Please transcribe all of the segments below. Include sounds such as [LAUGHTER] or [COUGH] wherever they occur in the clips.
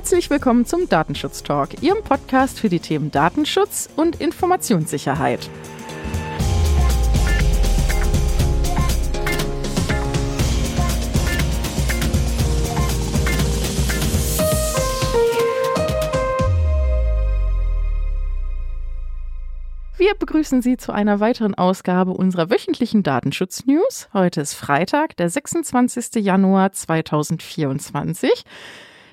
Herzlich willkommen zum Datenschutz Talk, Ihrem Podcast für die Themen Datenschutz und Informationssicherheit. Wir begrüßen Sie zu einer weiteren Ausgabe unserer wöchentlichen Datenschutz-News. Heute ist Freitag, der 26. Januar 2024.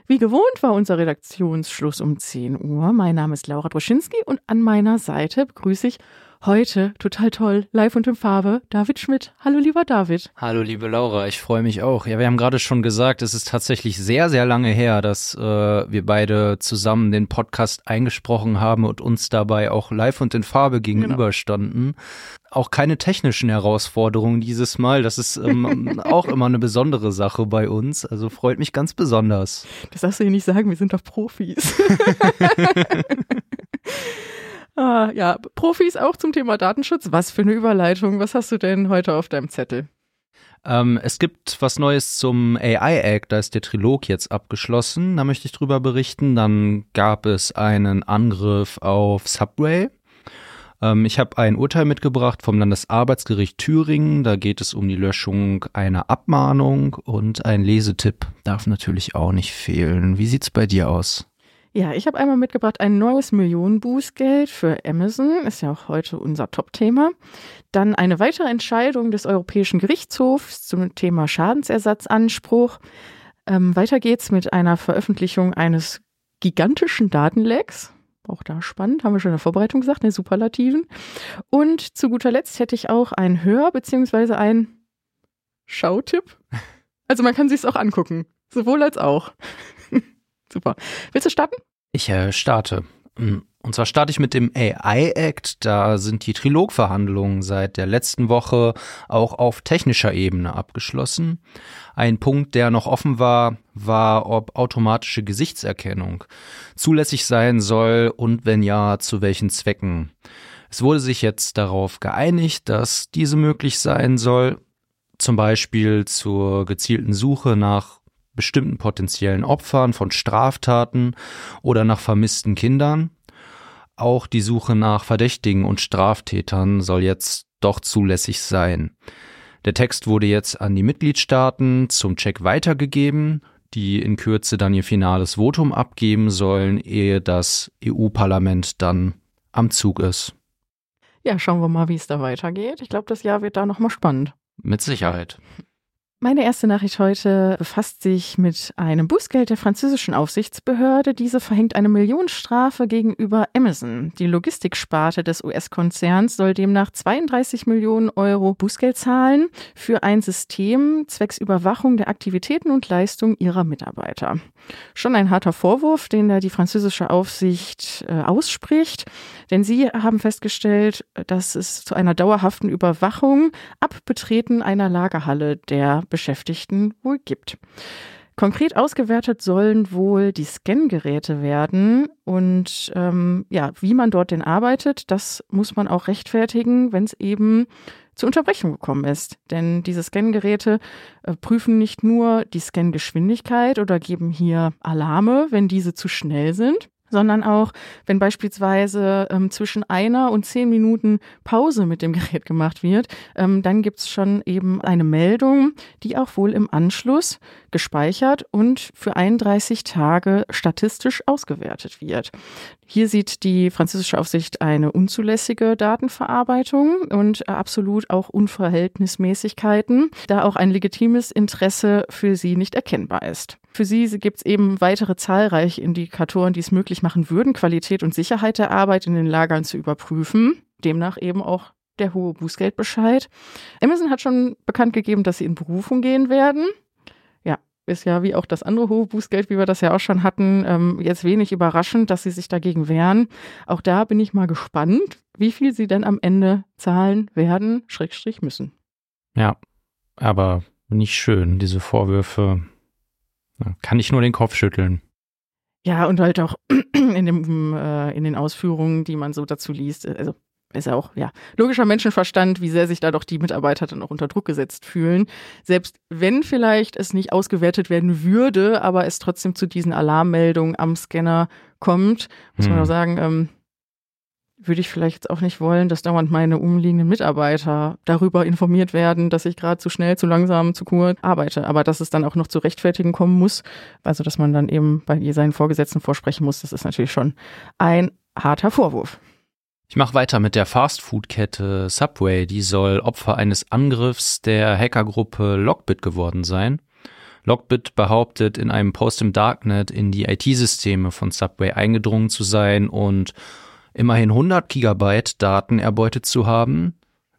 Wie gewohnt war unser Redaktionsschluss um 10 Uhr. Mein Name ist Laura Droschinski und an meiner Seite begrüße ich heute total toll, live und in Farbe, David Schmidt. Hallo lieber David. Hallo liebe Laura, ich freue mich auch. Ja, wir haben gerade schon gesagt, es ist tatsächlich sehr, sehr lange her, dass äh, wir beide zusammen den Podcast eingesprochen haben und uns dabei auch live und in Farbe genau. gegenüberstanden. Genau. Auch keine technischen Herausforderungen dieses Mal. Das ist ähm, [LAUGHS] auch immer eine besondere Sache bei uns. Also freut mich ganz besonders. Das darfst du hier nicht sagen, wir sind doch Profis. [LAUGHS] Ah, ja, Profis auch zum Thema Datenschutz. Was für eine Überleitung. Was hast du denn heute auf deinem Zettel? Ähm, es gibt was Neues zum AI Act, da ist der Trilog jetzt abgeschlossen, da möchte ich drüber berichten. Dann gab es einen Angriff auf Subway. Ähm, ich habe ein Urteil mitgebracht vom Landesarbeitsgericht Thüringen, da geht es um die Löschung einer Abmahnung und ein Lesetipp darf natürlich auch nicht fehlen. Wie sieht's bei dir aus? Ja, ich habe einmal mitgebracht ein neues Millionenbußgeld für Amazon, ist ja auch heute unser Top-Thema. Dann eine weitere Entscheidung des Europäischen Gerichtshofs zum Thema Schadensersatzanspruch. Ähm, weiter geht's mit einer Veröffentlichung eines gigantischen Datenlecks. Auch da spannend, haben wir schon in der Vorbereitung gesagt, eine Superlativen. Und zu guter Letzt hätte ich auch ein Hör- bzw. ein Schautipp. [LAUGHS] Also man kann sich es auch angucken, sowohl als auch. [LAUGHS] Super. Willst du starten? Ich äh, starte. Und zwar starte ich mit dem AI Act. Da sind die Trilogverhandlungen seit der letzten Woche auch auf technischer Ebene abgeschlossen. Ein Punkt, der noch offen war, war, ob automatische Gesichtserkennung zulässig sein soll und wenn ja, zu welchen Zwecken. Es wurde sich jetzt darauf geeinigt, dass diese möglich sein soll, zum Beispiel zur gezielten Suche nach bestimmten potenziellen Opfern von Straftaten oder nach vermissten Kindern. Auch die Suche nach Verdächtigen und Straftätern soll jetzt doch zulässig sein. Der Text wurde jetzt an die Mitgliedstaaten zum Check weitergegeben, die in Kürze dann ihr finales Votum abgeben sollen, ehe das EU-Parlament dann am Zug ist. Ja, schauen wir mal, wie es da weitergeht. Ich glaube, das Jahr wird da nochmal spannend. Mit Sicherheit. Meine erste Nachricht heute befasst sich mit einem Bußgeld der französischen Aufsichtsbehörde. Diese verhängt eine Millionenstrafe gegenüber Amazon. Die Logistiksparte des US-Konzerns soll demnach 32 Millionen Euro Bußgeld zahlen für ein System zwecks Überwachung der Aktivitäten und Leistungen ihrer Mitarbeiter. Schon ein harter Vorwurf, den da die französische Aufsicht äh, ausspricht, denn sie haben festgestellt, dass es zu einer dauerhaften Überwachung ab Betreten einer Lagerhalle der Beschäftigten wohl gibt. Konkret ausgewertet sollen wohl die Scangeräte werden und ähm, ja, wie man dort denn arbeitet, das muss man auch rechtfertigen, wenn es eben zur Unterbrechung gekommen ist. Denn diese Scangeräte äh, prüfen nicht nur die Scangeschwindigkeit oder geben hier Alarme, wenn diese zu schnell sind, sondern auch, wenn beispielsweise ähm, zwischen einer und zehn Minuten Pause mit dem [LAUGHS] Gerät gemacht wird, ähm, dann gibt's schon eben eine Meldung, die auch wohl im Anschluss gespeichert und für 31 Tage statistisch ausgewertet wird. Hier sieht die französische Aufsicht eine unzulässige Datenverarbeitung und absolut auch Unverhältnismäßigkeiten, da auch ein legitimes Interesse für sie nicht erkennbar ist. Für sie gibt es eben weitere zahlreiche Indikatoren, die es möglich machen würden, Qualität und Sicherheit der Arbeit in den Lagern zu überprüfen. Demnach eben auch der hohe Bußgeldbescheid. Amazon hat schon bekannt gegeben, dass sie in Berufung gehen werden ist ja wie auch das andere hohe Bußgeld, wie wir das ja auch schon hatten, ähm, jetzt wenig überraschend, dass sie sich dagegen wehren. Auch da bin ich mal gespannt, wie viel sie denn am Ende zahlen werden, Schrägstrich müssen. Ja, aber nicht schön, diese Vorwürfe. Kann ich nur den Kopf schütteln. Ja, und halt auch [CLEARS THROAT] in, dem, äh, in den Ausführungen, die man so dazu liest. Also ist ja auch, ja, logischer Menschenverstand, wie sehr sich da doch die Mitarbeiter dann auch unter Druck gesetzt fühlen. Selbst wenn vielleicht es nicht ausgewertet werden würde, aber es trotzdem zu diesen Alarmmeldungen am Scanner kommt, muss hm. man auch sagen, ähm, würde ich vielleicht auch nicht wollen, dass dauernd meine umliegenden Mitarbeiter darüber informiert werden, dass ich gerade zu schnell, zu langsam, zu kurz arbeite. Aber dass es dann auch noch zu rechtfertigen kommen muss, also dass man dann eben bei seinen Vorgesetzten vorsprechen muss, das ist natürlich schon ein harter Vorwurf. Ich mache weiter mit der Fastfood-Kette Subway. Die soll Opfer eines Angriffs der Hackergruppe Lockbit geworden sein. Lockbit behauptet, in einem Post im Darknet in die IT-Systeme von Subway eingedrungen zu sein und immerhin 100 Gigabyte Daten erbeutet zu haben,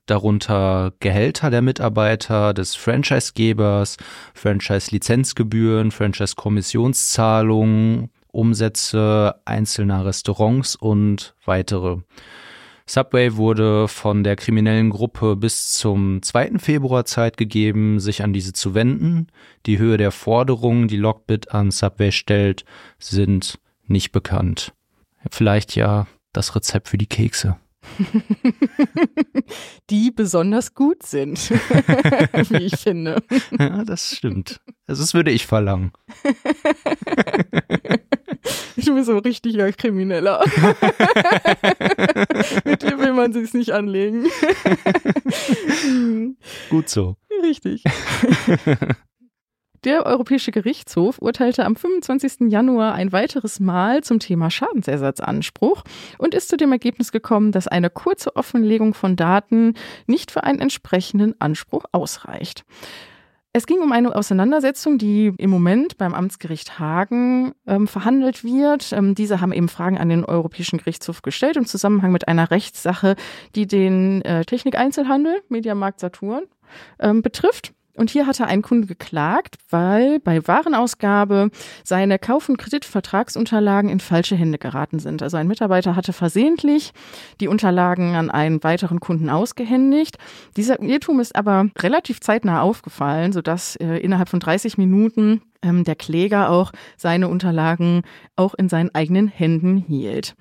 darunter Gehälter der Mitarbeiter, des Franchisegebers, Franchise-Lizenzgebühren, Franchise-Kommissionszahlungen, Umsätze einzelner Restaurants und weitere. Subway wurde von der kriminellen Gruppe bis zum 2. Februar Zeit gegeben, sich an diese zu wenden. Die Höhe der Forderungen, die Lockbit an Subway stellt, sind nicht bekannt. Vielleicht ja das Rezept für die Kekse. [LAUGHS] die besonders gut sind, [LAUGHS] wie ich finde. Ja, das stimmt. Also das würde ich verlangen. [LAUGHS] Du bist so richtiger Krimineller. Mit dir will man sich's nicht anlegen. Gut so. Richtig. Der Europäische Gerichtshof urteilte am 25. Januar ein weiteres Mal zum Thema Schadensersatzanspruch und ist zu dem Ergebnis gekommen, dass eine kurze Offenlegung von Daten nicht für einen entsprechenden Anspruch ausreicht. Es ging um eine Auseinandersetzung, die im Moment beim Amtsgericht Hagen ähm, verhandelt wird. Ähm, diese haben eben Fragen an den Europäischen Gerichtshof gestellt im Zusammenhang mit einer Rechtssache, die den äh, Technikeinzelhandel, Mediamarkt Saturn, ähm, betrifft. Und hier hatte ein Kunde geklagt, weil bei Warenausgabe seine Kauf- und Kreditvertragsunterlagen in falsche Hände geraten sind. Also ein Mitarbeiter hatte versehentlich die Unterlagen an einen weiteren Kunden ausgehändigt. Dieser Irrtum ist aber relativ zeitnah aufgefallen, sodass äh, innerhalb von 30 Minuten ähm, der Kläger auch seine Unterlagen auch in seinen eigenen Händen hielt.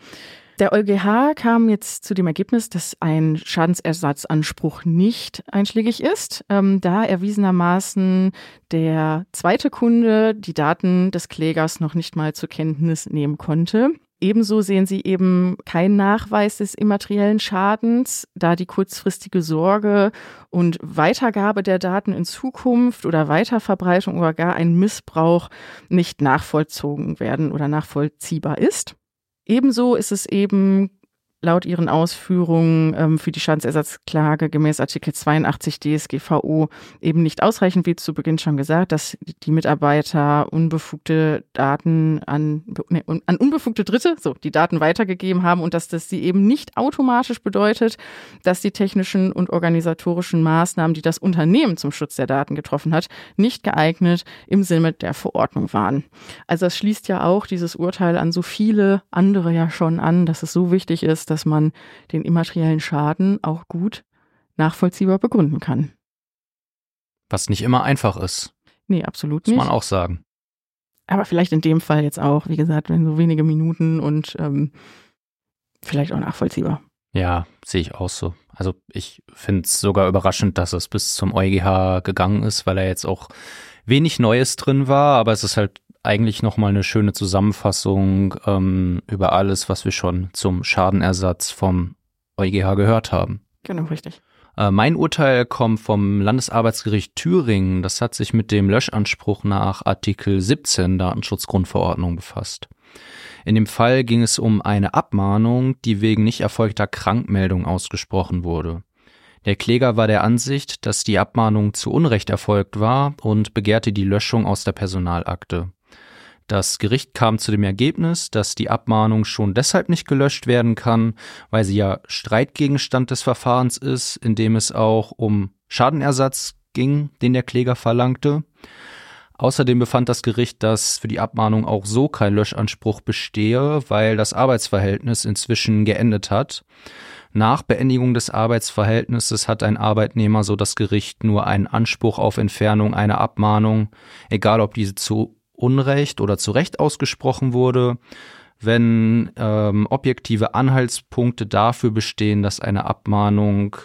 Der EuGH kam jetzt zu dem Ergebnis, dass ein Schadensersatzanspruch nicht einschlägig ist, ähm, da erwiesenermaßen der zweite Kunde die Daten des Klägers noch nicht mal zur Kenntnis nehmen konnte. Ebenso sehen sie eben keinen Nachweis des immateriellen Schadens, da die kurzfristige Sorge und Weitergabe der Daten in Zukunft oder Weiterverbreitung oder gar ein Missbrauch nicht nachvollzogen werden oder nachvollziehbar ist. Ebenso ist es eben laut ihren Ausführungen ähm, für die Schadensersatzklage gemäß Artikel 82 DSGVO eben nicht ausreichend, wie zu Beginn schon gesagt, dass die Mitarbeiter unbefugte Daten an, ne, an unbefugte Dritte, so die Daten weitergegeben haben und dass das sie eben nicht automatisch bedeutet, dass die technischen und organisatorischen Maßnahmen, die das Unternehmen zum Schutz der Daten getroffen hat, nicht geeignet im Sinne der Verordnung waren. Also es schließt ja auch dieses Urteil an so viele andere ja schon an, dass es so wichtig ist, dass man den immateriellen Schaden auch gut nachvollziehbar begründen kann. Was nicht immer einfach ist. Nee, absolut nicht. Muss man auch sagen. Aber vielleicht in dem Fall jetzt auch, wie gesagt, wenn so wenige Minuten und ähm, vielleicht auch nachvollziehbar. Ja, sehe ich auch so. Also ich finde es sogar überraschend, dass es bis zum EuGH gegangen ist, weil er jetzt auch wenig Neues drin war, aber es ist halt eigentlich nochmal eine schöne Zusammenfassung ähm, über alles, was wir schon zum Schadenersatz vom EuGH gehört haben. Genau, richtig. Äh, mein Urteil kommt vom Landesarbeitsgericht Thüringen. Das hat sich mit dem Löschanspruch nach Artikel 17 Datenschutzgrundverordnung befasst. In dem Fall ging es um eine Abmahnung, die wegen nicht erfolgter Krankmeldung ausgesprochen wurde. Der Kläger war der Ansicht, dass die Abmahnung zu Unrecht erfolgt war und begehrte die Löschung aus der Personalakte. Das Gericht kam zu dem Ergebnis, dass die Abmahnung schon deshalb nicht gelöscht werden kann, weil sie ja Streitgegenstand des Verfahrens ist, in dem es auch um Schadenersatz ging, den der Kläger verlangte. Außerdem befand das Gericht, dass für die Abmahnung auch so kein Löschanspruch bestehe, weil das Arbeitsverhältnis inzwischen geendet hat. Nach Beendigung des Arbeitsverhältnisses hat ein Arbeitnehmer, so das Gericht, nur einen Anspruch auf Entfernung einer Abmahnung, egal ob diese zu Unrecht oder zu Recht ausgesprochen wurde. wenn ähm, objektive Anhaltspunkte dafür bestehen, dass eine Abmahnung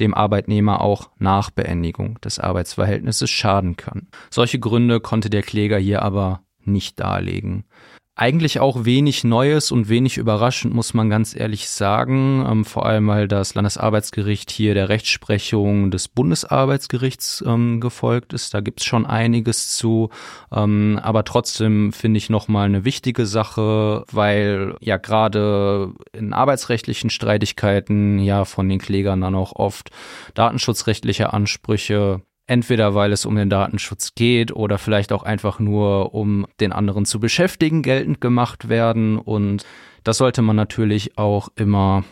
dem Arbeitnehmer auch nach Beendigung des Arbeitsverhältnisses schaden kann. Solche Gründe konnte der Kläger hier aber nicht darlegen. Eigentlich auch wenig Neues und wenig überraschend, muss man ganz ehrlich sagen. Ähm, vor allem, weil das Landesarbeitsgericht hier der Rechtsprechung des Bundesarbeitsgerichts ähm, gefolgt ist. Da gibt's schon einiges zu. Ähm, aber trotzdem finde ich nochmal eine wichtige Sache, weil ja gerade in arbeitsrechtlichen Streitigkeiten ja von den Klägern dann auch oft datenschutzrechtliche Ansprüche Entweder weil es um den Datenschutz geht oder vielleicht auch einfach nur, um den anderen zu beschäftigen, geltend gemacht werden. Und das sollte man natürlich auch immer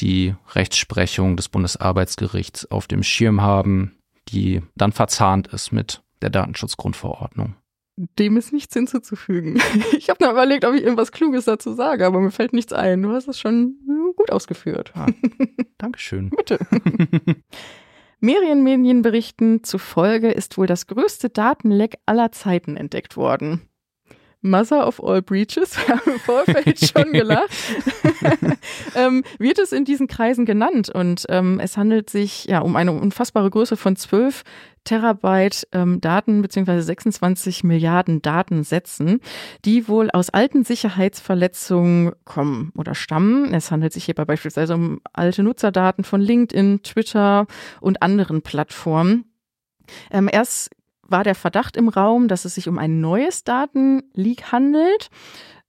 die Rechtsprechung des Bundesarbeitsgerichts auf dem Schirm haben, die dann verzahnt ist mit der Datenschutzgrundverordnung. Dem ist nichts hinzuzufügen. [LAUGHS] Ich habe noch überlegt, ob ich irgendwas Kluges dazu sage, aber mir fällt nichts ein. Du hast es schon gut ausgeführt. Ja. [LAUGHS] Dankeschön. Bitte. [LAUGHS] Medienmedienberichten zufolge ist wohl das größte Datenleck aller Zeiten entdeckt worden. Mother of all breaches, [LAUGHS] wir haben im Vorfeld schon gelacht, [LAUGHS] ähm, wird es in diesen Kreisen genannt. Und ähm, es handelt sich ja um eine unfassbare Größe von 12 Terabyte ähm, Daten beziehungsweise 26 Milliarden Datensätzen, die wohl aus alten Sicherheitsverletzungen kommen oder stammen. Es handelt sich hierbei beispielsweise um alte Nutzerdaten von LinkedIn, Twitter und anderen Plattformen. Ähm, erst war der Verdacht im Raum, dass es sich um ein neues Datenleak handelt.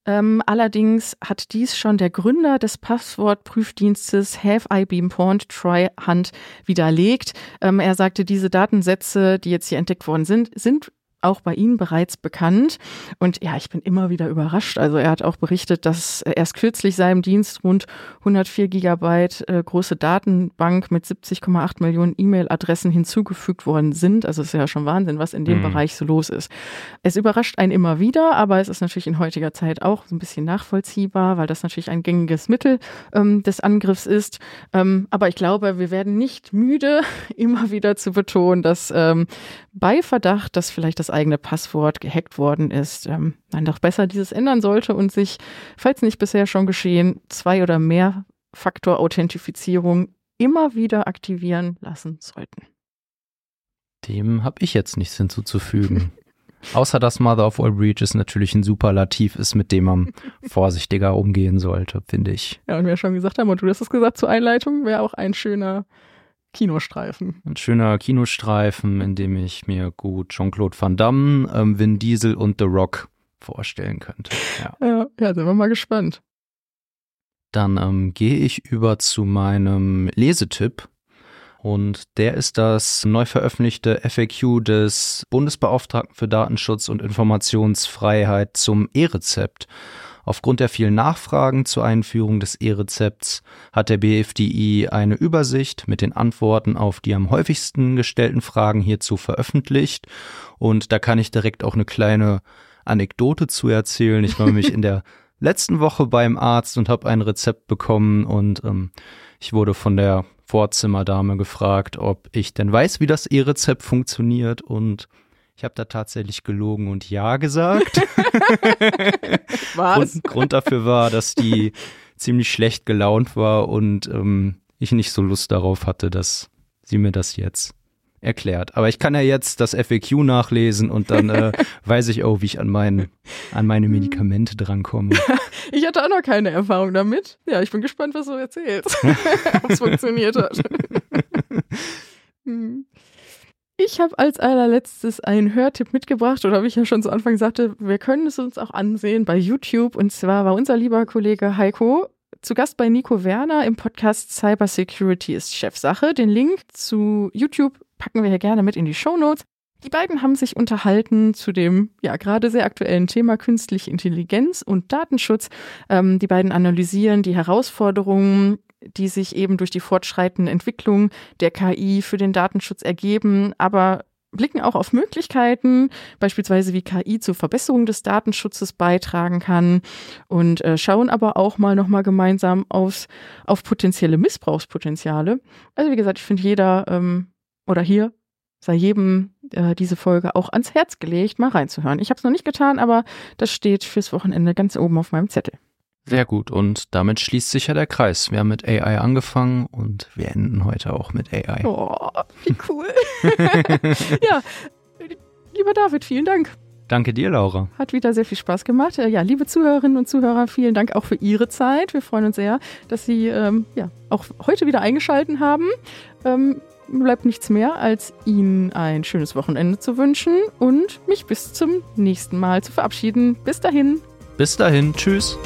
Ähm, allerdings hat dies schon der Gründer des Passwortprüfdienstes Have I Been Pawned Try Hunt widerlegt. Ähm, er sagte, diese Datensätze, die jetzt hier entdeckt worden sind, sind auch bei Ihnen bereits bekannt. Und ja, ich bin immer wieder überrascht. Also er hat auch berichtet, dass erst kürzlich seinem Dienst rund 104 Gigabyte äh, große Datenbank mit 70,8 Millionen E-Mail-Adressen hinzugefügt worden sind. Also es ist ja schon Wahnsinn, was in dem mhm. Bereich so los ist. Es überrascht einen immer wieder, aber es ist natürlich in heutiger Zeit auch so ein bisschen nachvollziehbar, weil das natürlich ein gängiges Mittel ähm, des Angriffs ist. Ähm, aber ich glaube, wir werden nicht müde, [LAUGHS] immer wieder zu betonen, dass ähm, bei Verdacht, dass vielleicht das das eigene Passwort gehackt worden ist, ähm, man doch besser dieses ändern sollte und sich, falls nicht bisher schon geschehen, zwei oder mehr Faktor-Authentifizierung immer wieder aktivieren lassen sollten. Dem habe ich jetzt nichts hinzuzufügen. [LAUGHS] Außer dass Mother of All Breaches natürlich ein Superlativ ist, mit dem man vorsichtiger umgehen sollte, finde ich. Ja, und wir schon gesagt haben, und du hast es gesagt zur Einleitung, wäre auch ein schöner Kinostreifen. Ein schöner Kinostreifen, in dem ich mir gut Jean-Claude Van Damme, ähm, Vin Diesel und The Rock vorstellen könnte. Ja, ja, ja sind wir mal gespannt. Dann ähm, gehe ich über zu meinem Lesetipp. Und der ist das neu veröffentlichte FAQ des Bundesbeauftragten für Datenschutz und Informationsfreiheit zum E-Rezept. Aufgrund der vielen Nachfragen zur Einführung des E-Rezepts hat der BFDI eine Übersicht mit den Antworten auf die am häufigsten gestellten Fragen hierzu veröffentlicht. Und da kann ich direkt auch eine kleine Anekdote zu erzählen. Ich war nämlich in der [LAUGHS] letzten Woche beim Arzt und habe ein Rezept bekommen und ähm, ich wurde von der Vorzimmerdame gefragt, ob ich denn weiß, wie das E-Rezept funktioniert und ich habe da tatsächlich gelogen und Ja gesagt. [LAUGHS] Was? Grund, Grund, dafür war, dass die ziemlich schlecht gelaunt war und ähm, ich nicht so Lust darauf hatte, dass sie mir das jetzt erklärt. Aber ich kann ja jetzt das FAQ nachlesen und dann äh, [LAUGHS] weiß ich auch, wie ich an, mein, an meine Medikamente drankomme. [LAUGHS] ich hatte auch noch keine Erfahrung damit. Ja, ich bin gespannt, was du erzählst. Ob es funktioniert hat. hm. Ich habe als allerletztes einen Hörtipp mitgebracht oder wie ich ja schon zu Anfang sagte, wir können es uns auch ansehen bei YouTube. Und zwar war unser lieber Kollege Heiko zu Gast bei Nico Werner im Podcast Cybersecurity ist Chefsache. Den Link zu YouTube packen wir hier gerne mit in die Show Notes. Die beiden haben sich unterhalten zu dem ja gerade sehr aktuellen Thema künstliche Intelligenz und Datenschutz. Ähm, die beiden analysieren die Herausforderungen die sich eben durch die fortschreitende Entwicklung der KI für den Datenschutz ergeben, aber blicken auch auf Möglichkeiten, beispielsweise wie KI zur Verbesserung des Datenschutzes beitragen kann und äh, schauen aber auch mal nochmal gemeinsam aufs, auf potenzielle Missbrauchspotenziale. Also wie gesagt, ich finde jeder ähm, oder hier sei jedem äh, diese Folge auch ans Herz gelegt, mal reinzuhören. Ich habe es noch nicht getan, aber das steht fürs Wochenende ganz oben auf meinem Zettel. Sehr gut. Und damit schließt sich ja der Kreis. Wir haben mit AI angefangen und wir enden heute auch mit AI. Oh, wie cool. [LAUGHS] ja, lieber David, vielen Dank. Danke dir, Laura. Hat wieder sehr viel Spaß gemacht. Äh, ja, liebe Zuhörerinnen und Zuhörer, vielen Dank auch für Ihre Zeit. Wir freuen uns sehr, dass Sie ähm, ja, auch heute wieder eingeschalten haben. Ähm, bleibt nichts mehr, als Ihnen ein schönes Wochenende zu wünschen und mich bis zum nächsten Mal zu verabschieden. Bis dahin. Bis dahin. Tschüss.